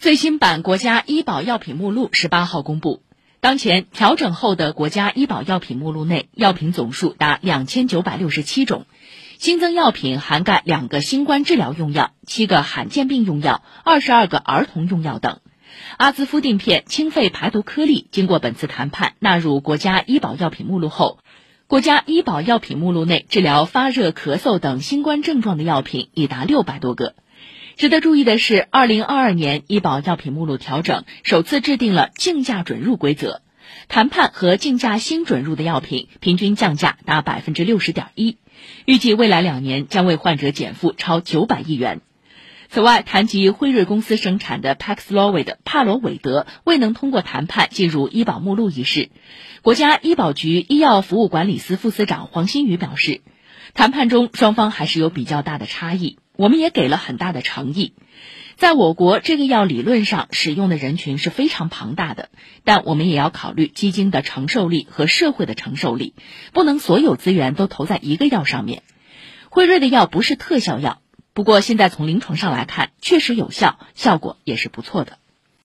最新版国家医保药品目录十八号公布，当前调整后的国家医保药品目录内，药品总数达两千九百六十七种，新增药品涵盖两个新冠治疗用药、七个罕见病用药、二十二个儿童用药等。阿兹夫定片清肺排毒颗粒经过本次谈判纳入国家医保药品目录后，国家医保药品目录内治疗发热、咳嗽等新冠症状的药品已达六百多个。值得注意的是，二零二二年医保药品目录调整首次制定了竞价准入规则，谈判和竞价新准入的药品平均降价达百分之六十点一，预计未来两年将为患者减负超九百亿元。此外，谈及辉瑞公司生产的 Paxlovid 帕罗韦德未能通过谈判进入医保目录一事，国家医保局医药服务管理司副司长黄新宇表示，谈判中双方还是有比较大的差异。我们也给了很大的诚意，在我国这个药理论上使用的人群是非常庞大的，但我们也要考虑基金的承受力和社会的承受力，不能所有资源都投在一个药上面。辉瑞的药不是特效药，不过现在从临床上来看确实有效，效果也是不错的。